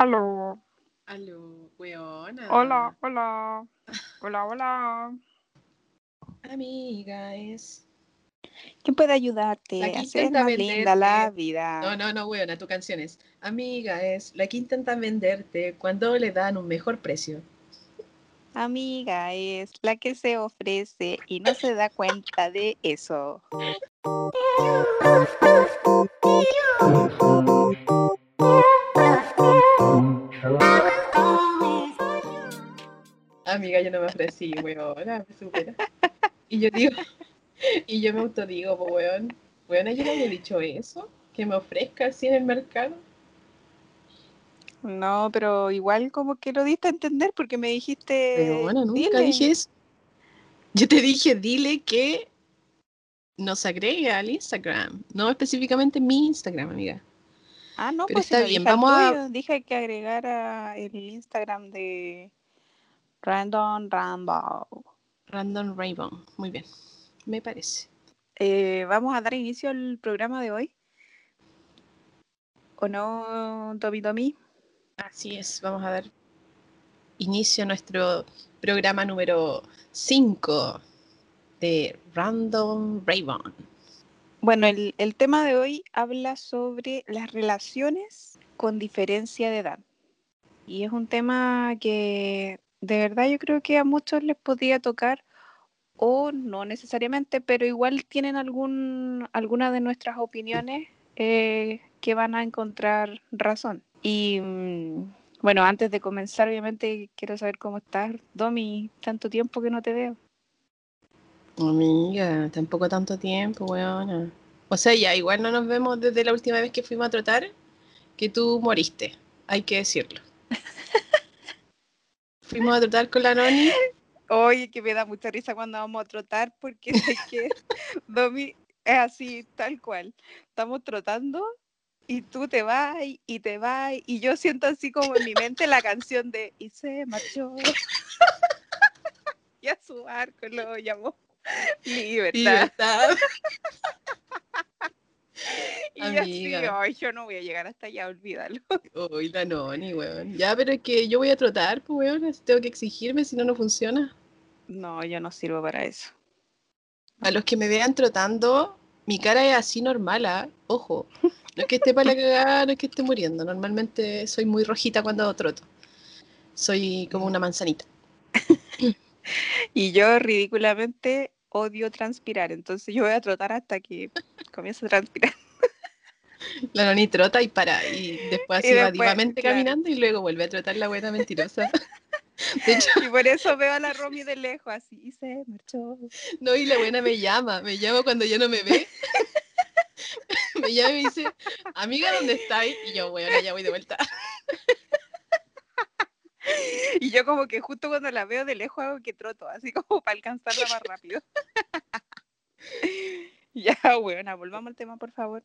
Aló. Aló, weona. Hola, hola. Hola, hola. Amiga, es. ¿Quién puede ayudarte La a que hacer intenta más linda la venderte. vida? No, no, no, weona, tu canción es. Amiga, es la que intenta venderte cuando le dan un mejor precio. Amiga es la que se ofrece y no se da cuenta de eso. Amiga, yo no me ofrecí, weona, me supera. Y yo digo, y yo me autodigo, pues, weón. Weona, yo no había dicho eso, que me ofrezca así en el mercado. No, pero igual como que lo diste a entender porque me dijiste. Pero bueno, nunca dile. dije eso. Yo te dije, dile que nos agregue al Instagram, no específicamente mi Instagram, amiga. Ah, no, Pero pues está bien, vamos a- Dije que agregara el Instagram de Random Rambo. Random Rainbow. Muy bien, me parece. Eh, vamos a dar inicio al programa de hoy. ¿O no, Domi Domi? Así es, vamos a dar inicio a nuestro programa número 5 de Random Raven. Bueno, el, el tema de hoy habla sobre las relaciones con diferencia de edad. Y es un tema que de verdad yo creo que a muchos les podría tocar o no necesariamente, pero igual tienen algún, alguna de nuestras opiniones eh, que van a encontrar razón. Y mm, bueno, antes de comenzar, obviamente quiero saber cómo estás, Domi, tanto tiempo que no te veo. Amiga, tampoco tanto tiempo, weona. O sea, ya, igual no nos vemos desde la última vez que fuimos a trotar, que tú moriste, hay que decirlo. Fuimos a trotar con la Noni. Oye, que me da mucha risa cuando vamos a trotar porque sé que Domi es así, tal cual. Estamos trotando y tú te vas y- te vas y yo siento así como en mi mente la canción de Y se marchó. y a su barco lo llamó Libertad. Libertad. Y así, ay, yo no voy a llegar hasta allá, olvídalo. Uy, la Noni, weón. Ya, pero es que yo voy a trotar, pues, weón. Tengo que exigirme, si no, no funciona. No, yo no sirvo para eso. A los que me vean trotando, mi cara es así normal, ¿ah? Ojo. No es que esté para la cagada, no es que esté muriendo. Normalmente soy muy rojita cuando troto. Soy como una manzanita. Y yo ridículamente odio transpirar, entonces yo voy a trotar hasta que comience a transpirar. La noni trota y para. Y después así va divamente claro. caminando y luego vuelve a trotar la buena mentirosa. De hecho, Y por eso veo a la Romy de lejos así y se marchó. no, y la buena me llama. Me llama cuando ya no me ve. Me llama y me dice, amiga, ¿dónde estáis? Y yo, bueno, ya voy de vuelta. Y yo como que justo cuando la veo de lejos hago que troto, así como para alcanzarla más rápido. ya, bueno, volvamos al tema, por favor.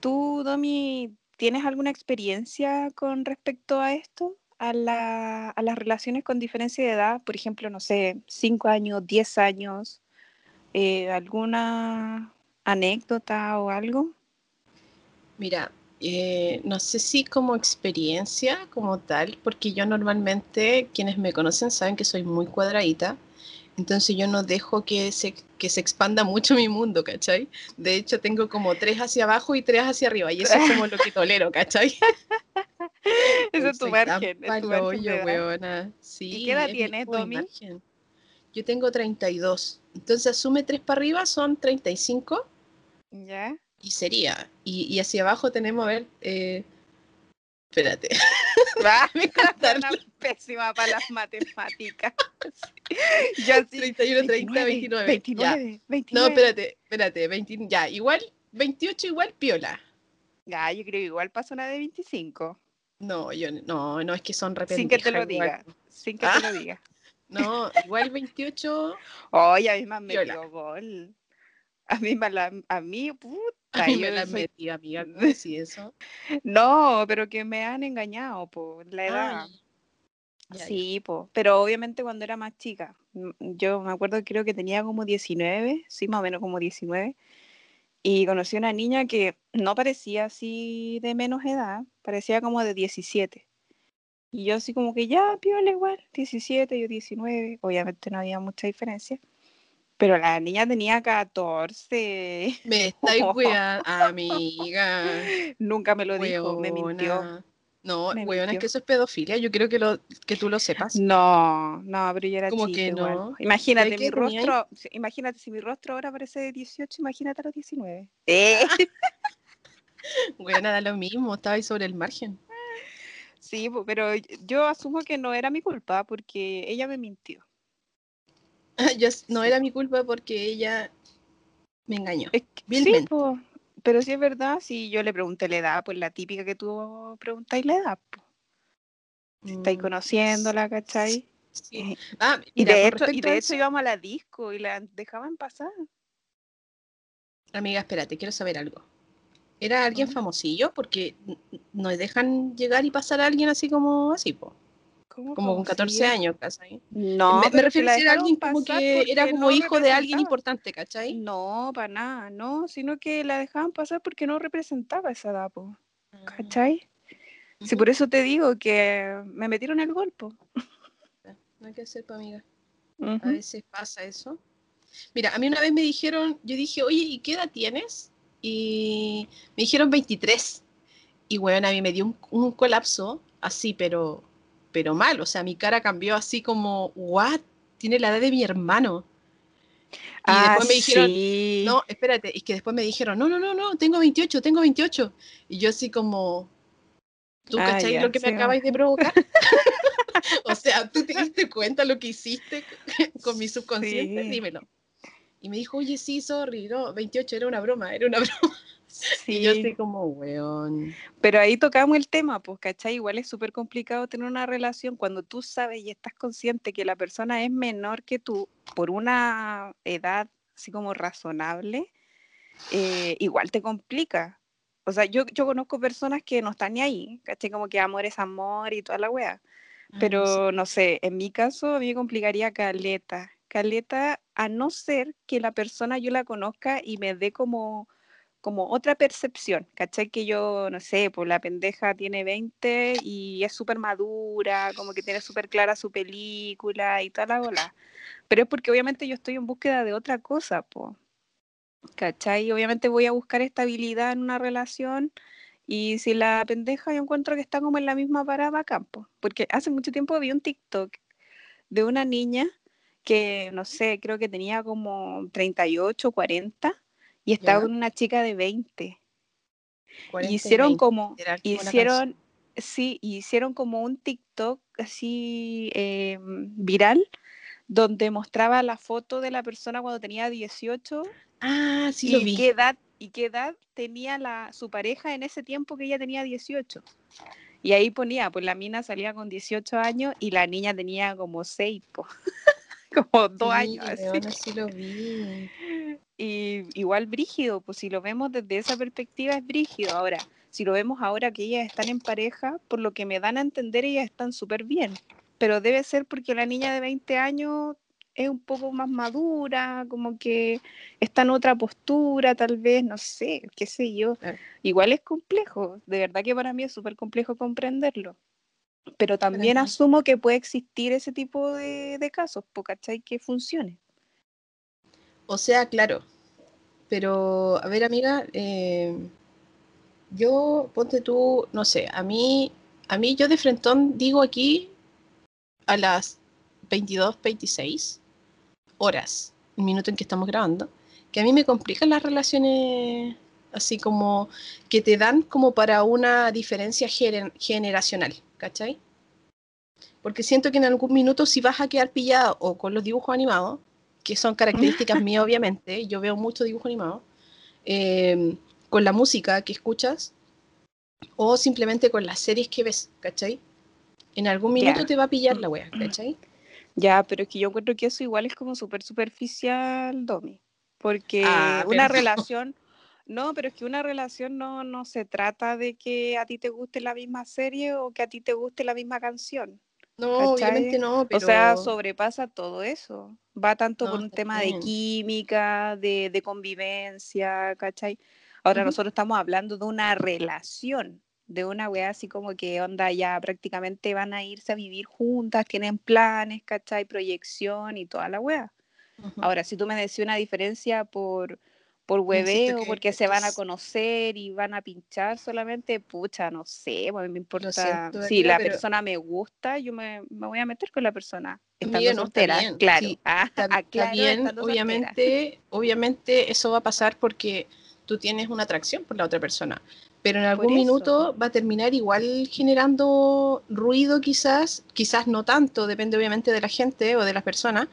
¿Tú, Domi, tienes alguna experiencia con respecto a esto? A, la- a las relaciones con diferencia de edad, por ejemplo, no sé, 5 años, 10 años, eh, ¿alguna anécdota o algo? Mira, eh, no sé si como experiencia, como tal, porque yo normalmente, quienes me conocen saben que soy muy cuadradita, entonces yo no dejo que se, que se expanda mucho mi mundo, ¿cachai? De hecho, tengo como tres hacia abajo y tres hacia arriba, y eso es como lo que tolero, ¿cachai? Ese es tu margen, es tu margen weona. Sí, ¿Y qué edad tienes, Domi? margen. Yo tengo 32, entonces asume tres para arriba, son 35 ¿Ya? y sería. Y, y hacia abajo tenemos, a ver, eh, espérate. Va, contaron una pésima para las matemáticas. Yo así. 31, 30, 29. 29, 29. Ya. No, espérate, espérate, 20, ya, igual, 28 igual piola. Ya, yo creo que igual pasa una de 25. No, yo no, no es que son Sin que te lo rependejas igual. diga. Sin que Ah. te lo diga. No, igual 28, Oye, a mí me metido gol. A mí, a mí, puta. A mí me yo la soy- metí, amiga, ¿cómo decís eso? No, pero que me han engañado por la edad. Ay. Sí, po, pero obviamente cuando era más chica. Yo me acuerdo, creo que tenía como 19, sí, más o menos como 19. Y conocí a una niña que no parecía así de menos edad, parecía como de 17. Y yo así como que ya, piola igual, 17, yo 19, obviamente no había mucha diferencia. Pero la niña tenía 14. Me estáis weando, amiga. Nunca me lo dijo, me mintió. No, weón, es que eso es pedofilia. Yo quiero que, lo, que tú lo sepas. No, no, pero yo era Como que no. Imagínate mi rostro, imagínate si mi rostro ahora parece de 18, imagínate a los 19. ¿Eh? weón, da lo mismo, estaba ahí sobre el margen. Sí, pero yo asumo que no era mi culpa porque ella me mintió. yo, no era mi culpa porque ella me engañó. sí, pero sí es verdad, si yo le pregunté la edad, pues la típica que tú preguntáis la edad, pues. Estáis mm, conociéndola, ¿cachai? Sí. Eh, ah, y, de hecho, y de hecho íbamos a la disco y la dejaban pasar. Amiga, espérate, quiero saber algo. ¿Era alguien famosillo? Porque no dejan llegar y pasar a alguien así como así, po. Como con 14 años, ¿cachai? No, me, refiero a ser alguien como que era como hijo de alguien importante, ¿cachai? No, para nada, no, sino que la dejaban pasar porque no representaba esa edad, po, ah. ¿cachai? Sí, por eso te digo que me metieron el golpe. No hay que hacer, amiga. A veces pasa eso. Mira, a mí una vez me dijeron, yo dije, oye, ¿y qué edad tienes? Y me dijeron 23. Y bueno, a mí me dio un colapso así, pero pero mal, o sea, mi cara cambió así como, what, tiene la edad de mi hermano. Y ah, después me dijeron, no, espérate, y que después me dijeron, no, no, no, no, tengo 28, tengo 28. Y yo así como, ¿tú ah, cacháis lo que me acabáis de provocar? o sea, ¿tú te diste cuenta lo que hiciste con mi subconsciente? Dímelo. Y me dijo, oye, sí, sorry, no, 28 era una broma, era una broma. Sí. Y yo estoy como, weón. Pero ahí tocamos el tema, pues, ¿cachai? Igual es súper complicado tener una relación cuando tú sabes y estás consciente que la persona es menor que tú por una edad así como razonable, eh, igual te complica. O sea, yo, yo conozco personas que no están ni ahí, ¿cachai? Como que amor es amor y toda la wea. Ah, Pero no sé, en mi caso a mí me complicaría caleta. Caleta, a no ser que la persona yo la conozca y me dé como como otra percepción, ¿cachai? Que yo, no sé, pues la pendeja tiene 20 y es súper madura, como que tiene súper clara su película y toda la bola. Pero es porque obviamente yo estoy en búsqueda de otra cosa, pues. ¿Cachai? Obviamente voy a buscar estabilidad en una relación y si la pendeja yo encuentro que está como en la misma parada campo. Porque hace mucho tiempo vi un TikTok de una niña que, no sé, creo que tenía como 38, 40 y estaba con una chica de 20. Y hicieron como, hicieron, sí, hicieron como un TikTok así em, viral donde mostraba la foto de la persona cuando tenía 18. Ah, sí, y lo vi. Qué edad, y qué edad tenía la, su pareja en ese tiempo que ella tenía 18. Y ahí ponía, pues la mina salía con 18 años y la niña tenía como 6, como dos años. Así. lo vi. Y igual brígido, pues si lo vemos desde esa perspectiva es brígido. Ahora, si lo vemos ahora que ellas están en pareja, por lo que me dan a entender, ellas están súper bien. Pero debe ser porque la niña de 20 años es un poco más madura, como que está en otra postura, tal vez, no sé, qué sé yo. Igual es complejo, de verdad que para mí es súper complejo comprenderlo. Pero también asumo que puede existir ese tipo de, de casos, ¿cachai? Que funcione. O sea, claro. Pero, a ver, amiga, eh, yo, ponte tú, no sé, a mí, a mí yo de frentón digo aquí a las 22, 26 horas, el minuto en que estamos grabando, que a mí me complican las relaciones así como que te dan como para una diferencia generacional, ¿cachai? Porque siento que en algún minuto si vas a quedar pillado o con los dibujos animados, que son características mías, obviamente, yo veo mucho dibujo animado, em, con la música que escuchas o simplemente con las series que ves, ¿cachai? En algún minuto te va a pillar la wea, ¿cachai? Ya, pero es que yo encuentro que eso igual es como súper superficial, Domi. Porque ah, una relación, no, pero es que una relación no, no se trata de que a ti te guste la misma serie o que a ti te guste la misma canción. No, obviamente no, O sea, sobrepasa todo eso. Va tanto por un tema de química, de, convivencia, ¿cachai? Ahora nosotros estamos hablando de una relación, de una wea así como que onda ya prácticamente van a irse a vivir juntas, tienen planes, ¿cachai? Proyección y toda la wea. Ahora, si tú me decís una diferencia por, por hueveo, porque se van a conocer y van a pinchar solamente, pucha, no sé, pues me importa. si la persona me gusta, yo me, voy a meter con la persona. Estando soltera, claro. Ah, está, bien, obviamente, obviamente eso va a pasar porque tú tienes una atracción por la otra persona pero en algún minuto va a terminar igual generando ruido quizás, quizás no tanto, depende obviamente de la gente o de las personas,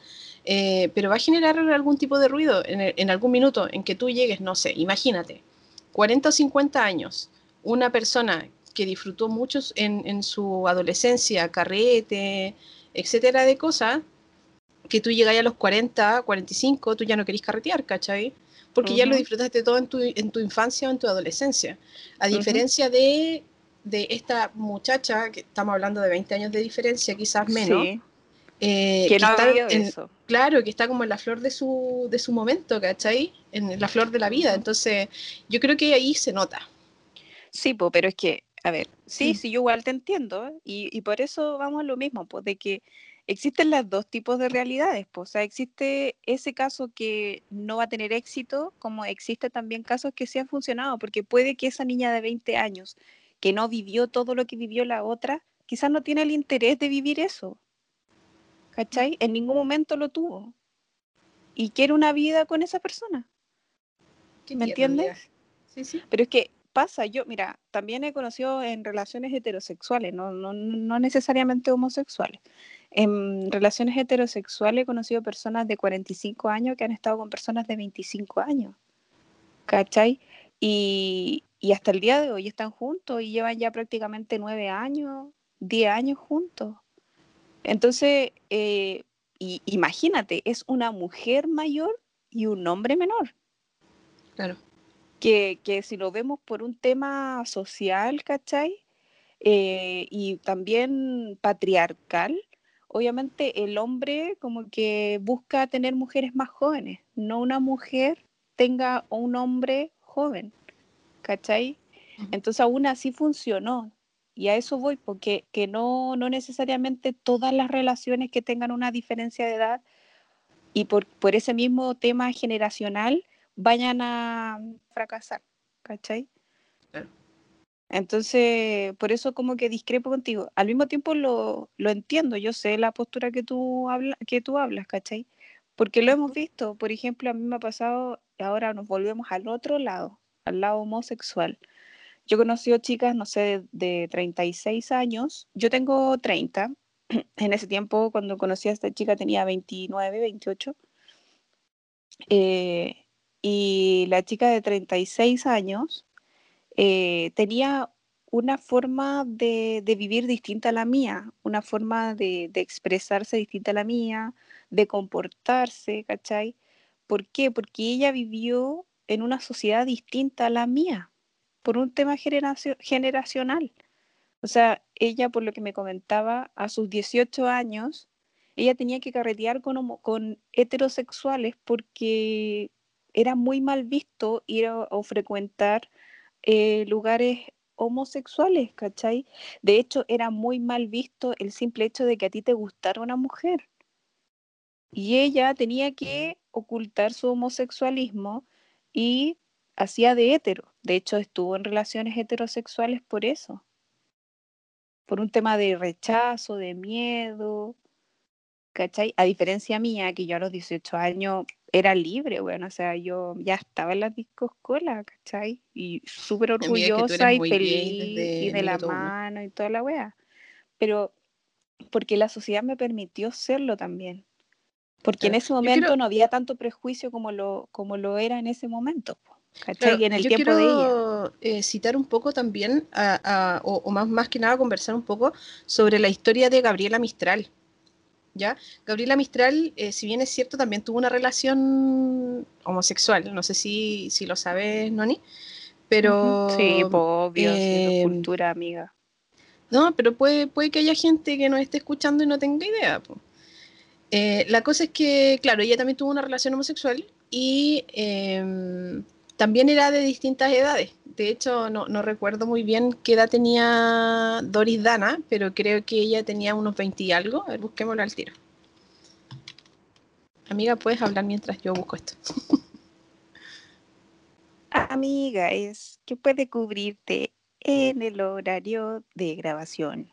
eh, pero va a generar algún tipo de ruido en, algún minuto en que tú llegues, no sé, imagínate, 40 o 50 años, una persona que disfrutó mucho en, en su adolescencia, carrete, etcétera, de cosas, que tú llegas a los 40, 45, tú ya no querís carretear, ¿cachai? Porque ya lo disfrutaste todo en tu, en tu infancia o en tu adolescencia. A diferencia de, de, esta muchacha, que estamos hablando de 20 años de diferencia, quizás menos. Eh, que, no está eso. Claro, que está como en la flor de su, de su momento, ¿cachai? En la flor de la vida. Entonces, yo creo que ahí se nota. Sí, pero es que, a ver, sí, mm. sí, yo igual te entiendo, y, y por eso vamos a lo mismo, pues de que existen los dos tipos de realidades. Pues, o sea, existe ese caso que no va a tener éxito, como existe también casos que sí han funcionado, porque puede que esa niña de 20 años que no vivió todo lo que vivió la otra, quizás no tiene el interés de vivir eso. ¿Cachai? En ningún momento lo tuvo. Y quiere una vida con esa persona. ¿Me entiendes? Sí, sí. Pero es que pasa, yo, mira, también he conocido en relaciones heterosexuales, no, no, no necesariamente homosexuales. En relaciones heterosexuales he conocido personas de 45 años que han estado con personas de 25 años. ¿Cachai? Y, hasta el día de hoy están juntos y llevan ya prácticamente 9 años, 10 años juntos. Entonces, eh, imagínate, es una mujer mayor y un hombre menor. Claro. Que, si lo vemos por un tema social, ¿cachai? Eh, y también patriarcal, obviamente el hombre como que busca tener mujeres más jóvenes, no una mujer tenga un hombre joven, ¿cachai? Entonces aún así funcionó. Y a eso voy, porque que no, no necesariamente todas las relaciones que tengan una diferencia de edad y por, por ese mismo tema generacional vayan a fracasar, ¿cachai? Entonces, por eso como que discrepo contigo. Al mismo tiempo lo, lo entiendo, yo sé la postura que tú, habla, que tú hablas, ¿cachai? Porque lo hemos visto, por ejemplo, a mí me ha pasado, ahora nos volvemos al otro lado, al lado homosexual. Yo he conocido chicas, no sé, de, 36 años, yo tengo 30, en ese tiempo cuando conocí a esta chica tenía 29, 28, eh, y la chica de 36 años eh, tenía una forma de, vivir distinta a la mía, una forma de, expresarse distinta a la mía, de comportarse, ¿cachai? ¿Por qué? Porque ella vivió en una sociedad distinta a la mía, por un tema generacional. O sea, ella, por lo que me comentaba, a sus 18 años, ella tenía que carretear con, heterosexuales porque era muy mal visto ir o frecuentar eh, lugares homosexuales, ¿cachai? De hecho, era muy mal visto el simple hecho de que a ti te gustara una mujer. Y ella tenía que ocultar su homosexualismo y hacía de hetero. De hecho, estuvo en relaciones heterosexuales por eso. Por un tema de rechazo, de miedo, ¿cachai? A diferencia mía, que yo a los 18 años era libre, bueno, o sea, yo ya estaba en las discos cola, ¿cachai? Y súper orgullosa y feliz y de la mano y toda la wea. Pero porque la sociedad me permitió serlo también. Porque en ese momento no había tanto prejuicio como lo, como lo era en ese momento. ¿cachai? y en el tiempo de ella. Eh, citar un poco también, o, más, más que nada conversar un poco sobre la historia de Gabriela Mistral. ¿Ya? Gabriela Mistral, eh, si bien es cierto, también tuvo una relación homosexual, no sé si, si lo sabes, Noni, pero... Sí, pues, obvio, eh, cultura amiga. No, pero puede, puede que haya gente que nos esté escuchando y no tenga idea. Eh, la cosa es que, claro, ella también tuvo una relación homosexual y em, también era de distintas edades. de hecho, no, no, recuerdo muy bien qué edad tenía Doris Dana, pero creo que ella tenía unos 20 y algo. A ver, busquémoslo al tiro. Amiga, puedes hablar mientras yo busco esto. Amiga, es que puede cubrirte en el horario de grabación.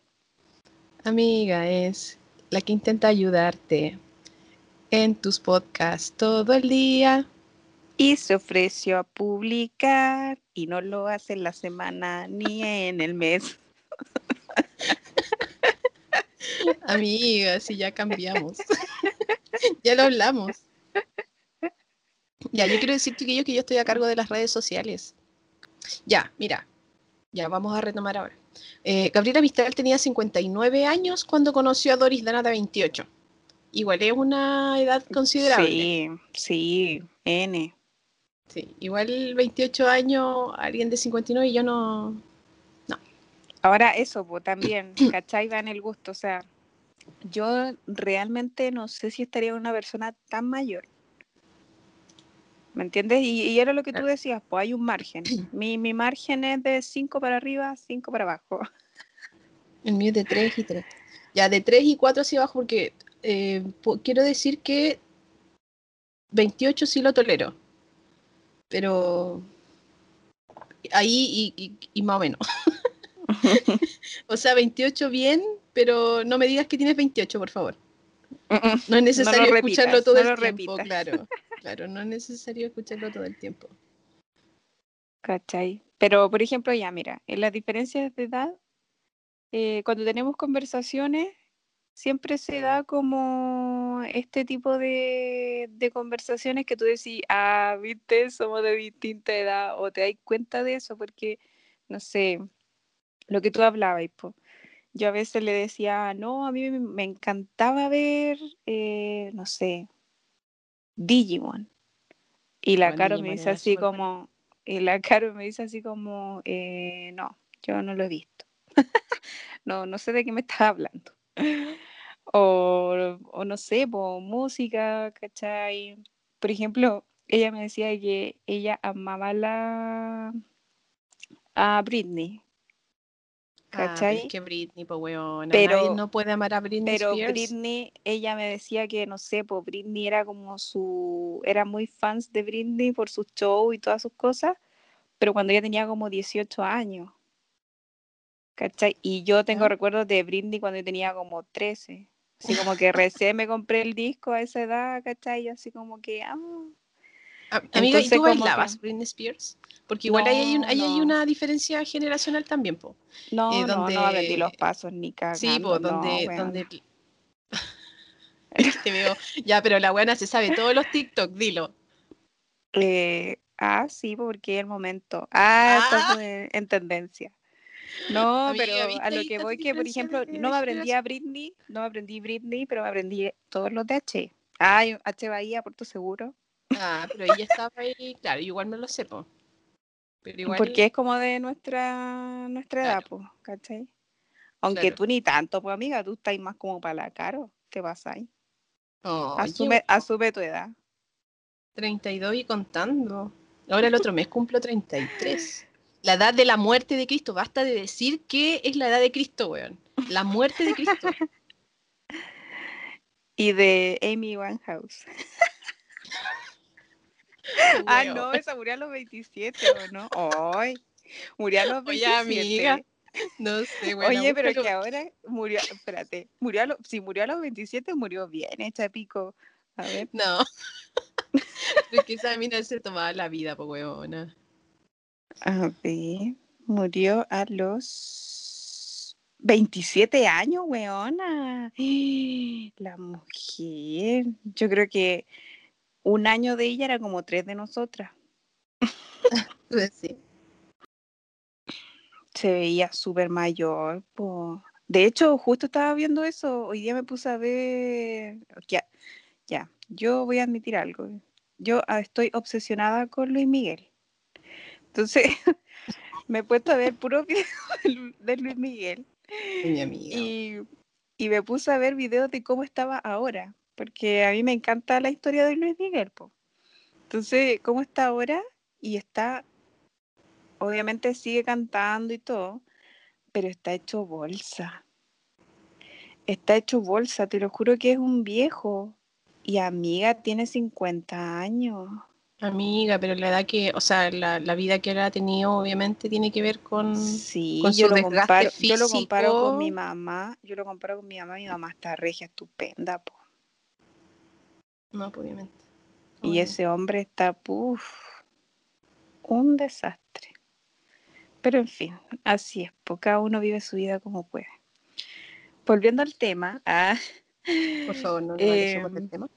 Amiga, es la que intenta ayudarte en tus podcasts todo el día. Y se ofreció a publicar y no lo hace en la semana ni en el mes. Amiga, si ya cambiamos. ya lo hablamos. Ya, yo quiero decir, chiquillos, que yo estoy a cargo de las redes sociales. Ya, mira. Ya, vamos a retomar ahora. Eh, Gabriela Mistral tenía 59 años cuando conoció a Doris Dana de 28. Igual es una edad considerable. Sí, sí, N. Sí, igual 28 años, alguien de 59 y yo no. No. Ahora, eso, pues también, ¿cachai? Va en el gusto. O sea, yo realmente no sé si estaría una persona tan mayor. ¿Me entiendes? Y, era lo que tú decías, pues hay un margen. Mi, mi margen es de 5 para arriba, 5 para abajo. El mío es de 3 y 3. Ya, de 3 y 4 hacia abajo, porque eh, quiero decir que 28 sí lo tolero. Pero ahí y, y más o menos. o sea, 28 bien, pero no me digas que tienes 28, por favor. No es necesario escucharlo todo el tiempo, claro. Claro, no es necesario escucharlo todo el tiempo. ¿Cachai? Pero, por ejemplo, ya, mira, en las diferencias de edad, eh, cuando tenemos conversaciones, siempre se da como este tipo de, de, conversaciones que tú decís, ah, viste, somos de distinta edad, o te das cuenta de eso, porque, no sé, lo que tú hablabas, pues yo a veces le decía, no, a mí me encantaba ver, eh, no sé, Digimon. Y la Caro me dice así como, y la Caro me dice así como, eh, no, yo no lo he visto. no, no sé de qué me estás hablando. O, o, no sé, por música, ¿cachai? Por ejemplo, ella me decía que ella amaba la a Britney, Ah, es que Britney, pues weón, pero no puede amar a Britney Pero Britney, ella me decía que, no sé, pues Britney era como su, era muy fans de Britney por sus shows y todas sus cosas, pero cuando ella tenía como 18 años, ¿cachai? Y yo tengo recuerdos de Britney cuando yo tenía como 13, así como que recién me compré el disco a esa edad, ¿cachai? Así como que, ah. Amiga, ¿y tú bailabas Britney Spears? Porque igual ahí, hay, hay, una diferencia generacional también, po. No, eh, donde... no, no aprendí los pasos ni cagando. Sí, po, donde... donde... Te veo. Ya, pero la buena se sabe todos los TikTok, dilo. Eh, ah, sí, porque es el momento. Ah, ah. en tendencia. No, pero a lo que voy que, por ejemplo, no me aprendí a Britney, no me aprendí Britney, pero me aprendí todos los de H. Ah, H Bahía, por tu seguro. Ah, pero ella estaba ahí, claro, igual me lo sepo. Porque es como de nuestra, nuestra edad, pues, ¿cachai? Aunque tú ni tanto, pues amiga, tú estás más como para la caro. ¿Qué pasa ahí? asume, asume tu edad. 32 y contando. Ahora el otro mes cumplo 33. La edad de la muerte de Cristo. Basta de decir que es la edad de Cristo, weón. La muerte de Cristo. y de Amy Winehouse. ah, no, esa murió a los 27, ¿o no? Ay, murió a los 27. Oye, amiga. No sé, bueno, Oye, pero que ahora murió, espérate, murió a lo, si murió a los 27, murió bien, hecha pico. A ver. No. es que esa mina se tomaba la vida, huevona. A ver, murió a los 27 años, weona. La mujer. Yo creo que un año de ella era como tres de nosotras. pues sí. Se veía súper mayor. De hecho, justo estaba viendo eso. Hoy día me puse a ver. Ya, ya. Yo voy a admitir algo. Yo ah, estoy obsesionada con Luis Miguel. Entonces, me he puesto a ver puro videos de Luis Miguel. Mi. Y, y me puse a ver videos de cómo estaba ahora porque a mí me encanta la historia de Luis Miguel. Po. Entonces, ¿cómo está ahora? Y está obviamente sigue cantando y todo, pero está hecho bolsa. Está hecho bolsa, te lo juro que es un viejo. Y amiga, tiene 50 años. Amiga, pero la edad que, o sea, la, vida que él ha tenido obviamente tiene que ver con, sí, yo lo comparo, Yo lo comparo con mi mamá, yo lo comparo con mi mamá, mi mamá está regia, estupenda, po. No, pues, obviamente. Y ese hombre está, puff, un desastre. Pero en fin, así es, porque cada uno vive su vida como puede. Volviendo al tema, ah, por favor, no, no eh, tema.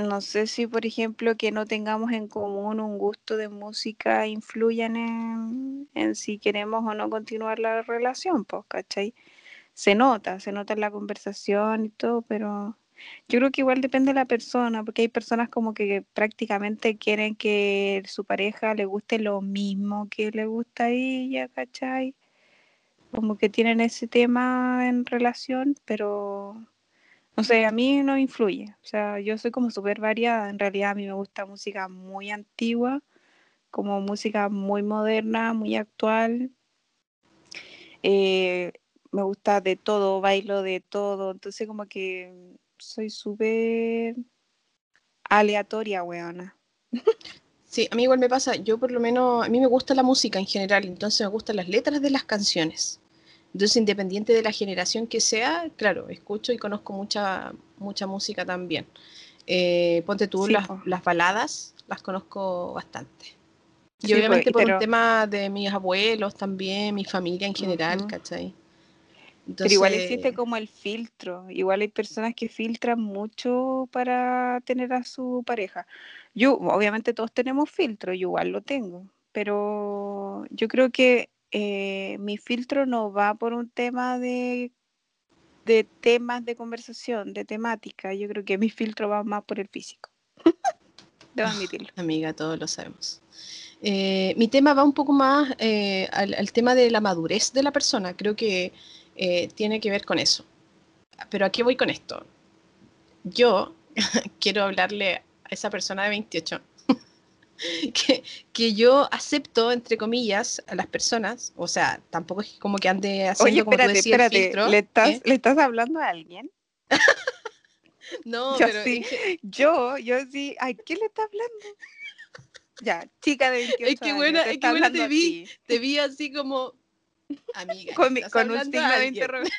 No sé si, por ejemplo, que no tengamos en común un gusto de música influyan en, en si queremos o no continuar la relación, pues, ¿cachai? Se nota, se nota en la conversación y todo, pero yo creo que igual depende de la persona, porque hay personas como que prácticamente quieren que su pareja le guste lo mismo que le gusta a ella, ¿cachai? Como que tienen ese tema en relación, pero no sé, a mí no influye. O sea, yo soy como súper variada. En realidad a mí me gusta música muy antigua, como música muy moderna, muy actual. Eh, me gusta de todo, bailo de todo. Entonces como que soy súper aleatoria, weona. Sí, a mí igual me pasa, yo por lo menos, a mí me gusta la música en general, entonces me gustan las letras de las canciones. Entonces, independiente de la generación que sea, claro, escucho y conozco mucha, mucha música también. Eh, ponte tú las, las, baladas, las conozco bastante. Y obviamente por el tema de mis abuelos también, mi familia en general, ¿cachai? pero igual existe como el filtro. Igual hay personas que filtran mucho para tener a su pareja. Yo, obviamente todos tenemos filtro, yo igual lo tengo. Pero yo creo que eh, mi filtro no va por un tema de, de temas de conversación, de temática. Yo creo que mi filtro va más por el físico. Debo admitirlo. Amiga, todos lo sabemos. Eh, mi tema va un poco más eh, al, tema de la madurez de la persona. Creo que tiene que ver con eso. Pero ¿a qué voy con esto? Yo quiero hablarle a esa persona de 28 que, yo acepto, entre comillas, a las personas, o sea, tampoco es como que ande haciendo como tú espérate, ¿le estás, ¿eh? ¿le estás hablando a alguien? no, pero... Sí, yo, yo sí, ¿a qué le está hablando? Ya, chica de 28 es que buena, Es que buena te vi, te vi así como... Amiga, con, con un signo de interrogación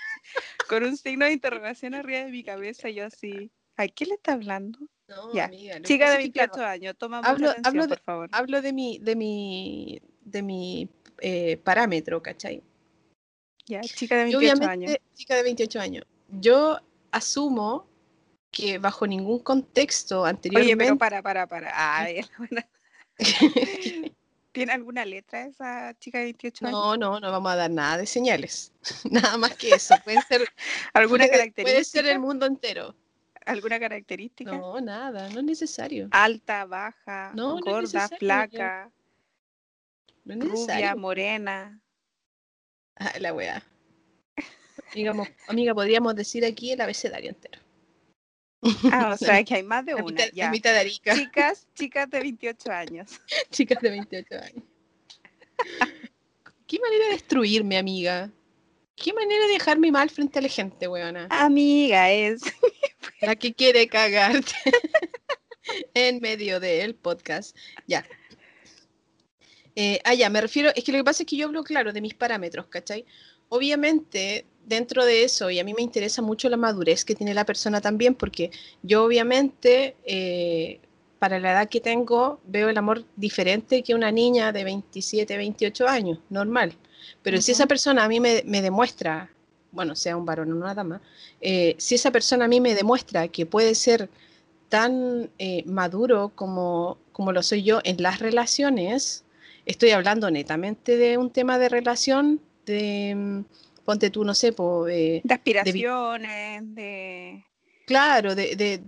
con un signo de interrogación arriba de mi cabeza, yo así, ¿a qué le está hablando? No, ya. amiga. Chica de 28 años, toma hablo, atención, hablo de, por favor. Hablo de mi, de mi, de mi eh, parámetro, ¿cachai? Ya, chica de 28 años. Chica de 28 años. Yo asumo que bajo ningún contexto anteriormente... Oye, pero para, para, para. Ay, ¿Tiene alguna letra esa chica de 28 años? No, no, no vamos a dar nada de señales. nada más que eso. Puede ser alguna característica. Puede ser el mundo entero. ¿Alguna característica? No, nada, no es necesario. Alta, baja, gorda, flaca, rubia, morena. Ah, la weá. Digamos, amiga, podríamos decir aquí el abecedario entero. Ah, o sea, que hay más de una. ya. mitad de Arica. Chicas, chicas de 28 años. chicas de 28 años. Qué manera de destruirme, amiga. Qué manera de dejarme mal frente a la gente, weona. Amiga, es. La que quiere cagarte en medio del podcast. Ya. Eh, ah, ya, me refiero, es que lo que pasa es que yo hablo, claro, de mis parámetros, ¿cachai? Obviamente, dentro de eso, y a mí me interesa mucho la madurez que tiene la persona también, porque yo obviamente, eh, para la edad que tengo, veo el amor diferente que una niña de 27, 28 años, normal. Pero si esa persona a mí me, me, demuestra, bueno, sea un varón o una dama, eh, si esa persona a mí me demuestra que puede ser tan eh, maduro como, como lo soy yo en las relaciones, estoy hablando netamente de un tema de relación, de, mm, ponte tú, no sé, de aspiraciones, de, Claro, de, de,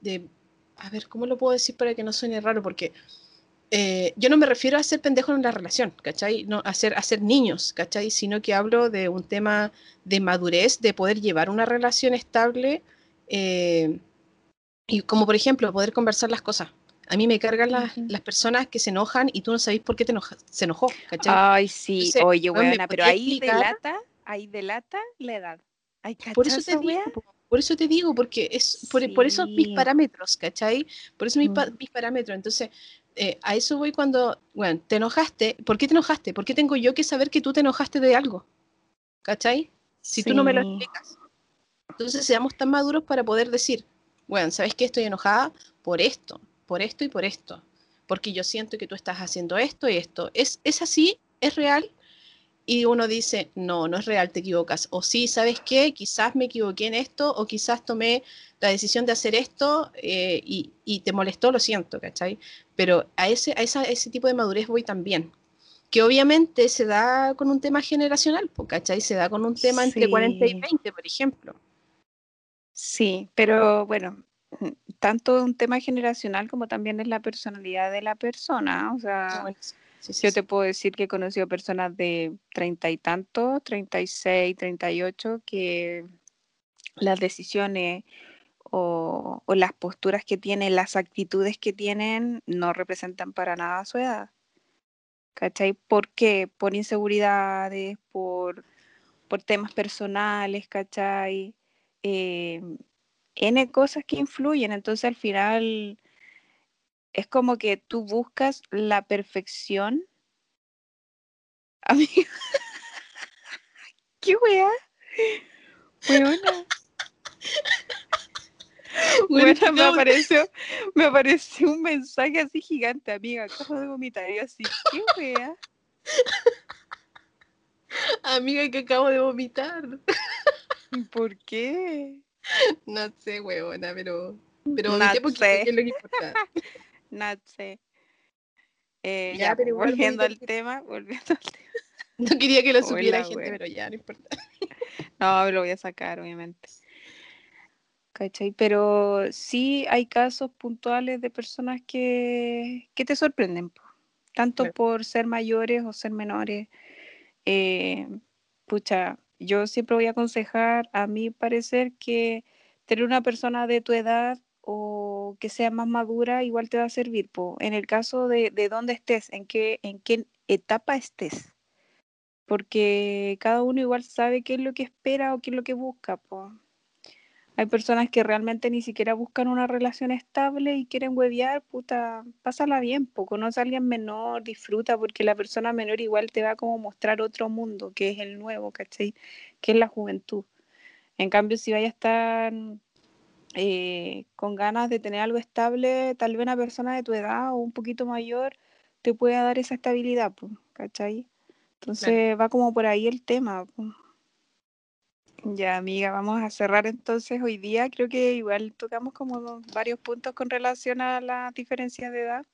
de, A ver, ¿cómo lo puedo decir para que no suene raro? Porque eh, yo no me refiero a ser pendejo en la relación, ¿cachai? No, a ser, a ser niños, ¿cachai? Sino que hablo de un tema de madurez, de poder llevar una relación estable eh, y como por ejemplo poder conversar las cosas, A mí me cargan las, personas que se enojan y tú no sabes por qué te enoja, se enojó, ¿cachai? Ay, sí, oye, buena, pero ahí delata, ahí delata la edad. por eso te digo, por eso te digo, porque es por, por eso mis parámetros, ¿cachai? Por eso mis, mm. mis parámetros. Entonces, eh, a eso voy cuando, bueno, te enojaste. ¿Por qué te enojaste? ¿Por qué tengo yo que saber que tú te enojaste de algo? ¿Cachai? Si tú no me lo explicas. Entonces seamos tan maduros para poder decir, bueno, ¿sabes qué? Estoy enojada por esto, por esto y por esto. Porque yo siento que tú estás haciendo esto y esto. ¿Es, es así? ¿Es real? Y uno dice, no, no es real, te equivocas. O sí, ¿sabes qué? Quizás me equivoqué en esto o quizás tomé la decisión de hacer esto eh, y, te molestó, lo siento, ¿cachai? Pero a ese, a, ese tipo de madurez voy también. Que obviamente se da con un tema generacional, ¿cachai? Se da con un tema entre 40 y 20, por ejemplo. Sí, pero bueno, tanto un tema generacional como también es la personalidad de la persona. O sea, yo te puedo decir que he conocido personas de treinta y tantos, treinta y seis, treinta y ocho, que las decisiones o, las posturas que tienen, las actitudes que tienen, no representan para nada su edad. ¿Cachai? ¿Por qué? Por inseguridades, por, por temas personales, ¿cachai? Eh, N cosas que influyen. Entonces al final es como que tú buscas la perfección. Amiga. ¿Qué wea? Weona. Bueno, me apareció, me apareció un mensaje así gigante, amiga. Acabo de vomitar y así, ¿qué wea? Amiga, que acabo de vomitar. ¿Por qué? No sé, huevona, pero. Pero no sé. es lo que importa sé. Eh, ya, pero volviendo al tema, volviendo al tema. No quería que lo supiera la gente, pero ya, no importa. No, lo voy a sacar, obviamente. ¿Cachai? Pero sí hay casos puntuales de personas que, que te sorprenden, tanto por ser mayores o ser menores. Eh, pucha, yo siempre voy a aconsejar, a mi parecer, que tener una persona de tu edad o que sea más madura, igual te va a servir. Po. En el caso de, de dónde estés, en qué, en qué etapa estés. Porque cada uno igual sabe qué es lo que espera o qué es lo que busca. Po. Hay personas que realmente ni siquiera buscan una relación estable y quieren huevear, puta, pásala bien, po. conoce a alguien menor, disfruta, porque la persona menor igual te va a como mostrar otro mundo, que es el nuevo, ¿cachai? Que es la juventud. En cambio, si vaya a estar eh, con ganas de tener algo estable, tal vez una persona de tu edad o un poquito mayor te pueda dar esa estabilidad, ¿cachai? Entonces va como por ahí el tema. Ya, amiga, vamos a cerrar entonces hoy día. Creo que igual tocamos como varios puntos con relación a la diferencia de edad.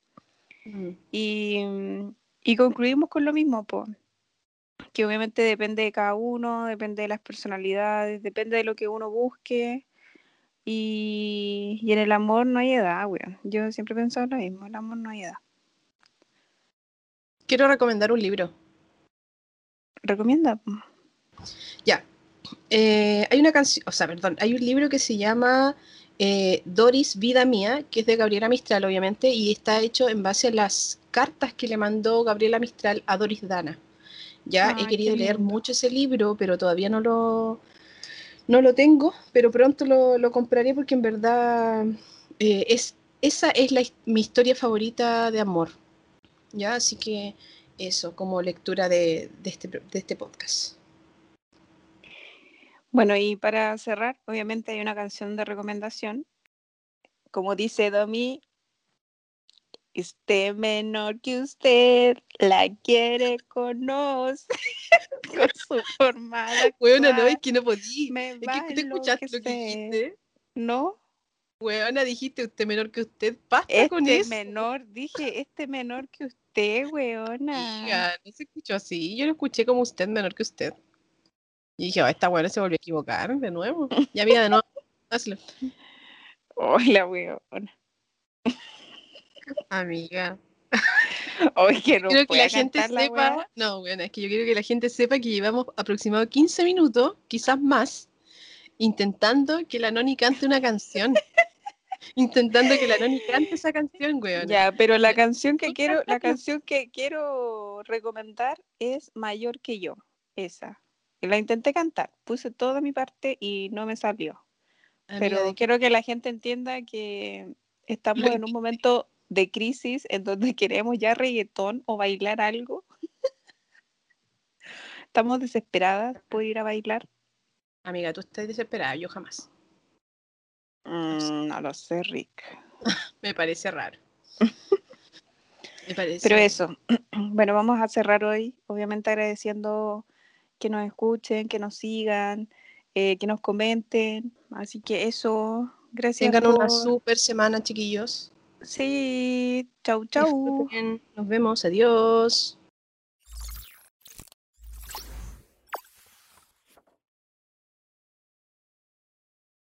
Mm. Y, y, concluimos con lo mismo, pues que obviamente depende de cada uno, depende de las personalidades, depende de lo que uno busque. Y, en el amor no hay edad, weón. Yo siempre he pensado lo mismo, el amor no hay edad. Quiero recomendar un libro. ¿Recomienda? Ya. Eh, hay una canción, o sea, perdón, hay un libro que se llama eh, Doris, Vida Mía, que es de Gabriela Mistral, obviamente, y está hecho en base a las cartas que le mandó Gabriela Mistral a Doris Dana. Ya he querido leer mucho ese libro, pero todavía no lo, no lo tengo, pero pronto lo, compraré porque en verdad eh, es, esa es mi historia favorita de amor. ¿Ya? Así que eso, como lectura este, de este podcast. Bueno, y para cerrar, obviamente hay una canción de recomendación. Como dice Domi, este menor que usted la quiere conocer con su formada. Bueno, no, es que no podí. es que te escuchaste lo que dijiste. ¿No? Weona, dijiste usted menor que usted. Basta con eso. Este menor, dije este menor que usted, weona. Diga, no se escuchó así. Yo lo escuché como usted menor que usted. Y dije, oh, esta weona se volvió a equivocar de nuevo. Ya mira, de nuevo. Hazlo. Hola, weona. Amiga. Hoy que no quiero que la gente sepa, no, bueno, es que yo quiero que la gente sepa que llevamos aproximadamente 15 minutos, quizás más, intentando que la Noni cante una canción. intentando que la Noni cante esa canción, weón. Ya, pero la canción que quiero, la canción que quiero recomendar es Mayor que yo, esa. La intenté cantar, puse toda mi parte y no me salió. pero quiero que la gente entienda que estamos en un momento de crisis en donde queremos ya reggaetón o bailar algo. estamos desesperadas por ir a bailar. Amiga, tú estás desesperada, yo jamás. Mm, no lo sé, Rick. Me parece raro. Me parece. Pero eso, bueno, vamos a cerrar hoy, obviamente agradeciendo que nos escuchen, que nos sigan, eh, que nos comenten. Así que eso, gracias. Tengan una super semana, chiquillos. Sí, chau, chau. Nos vemos, adiós.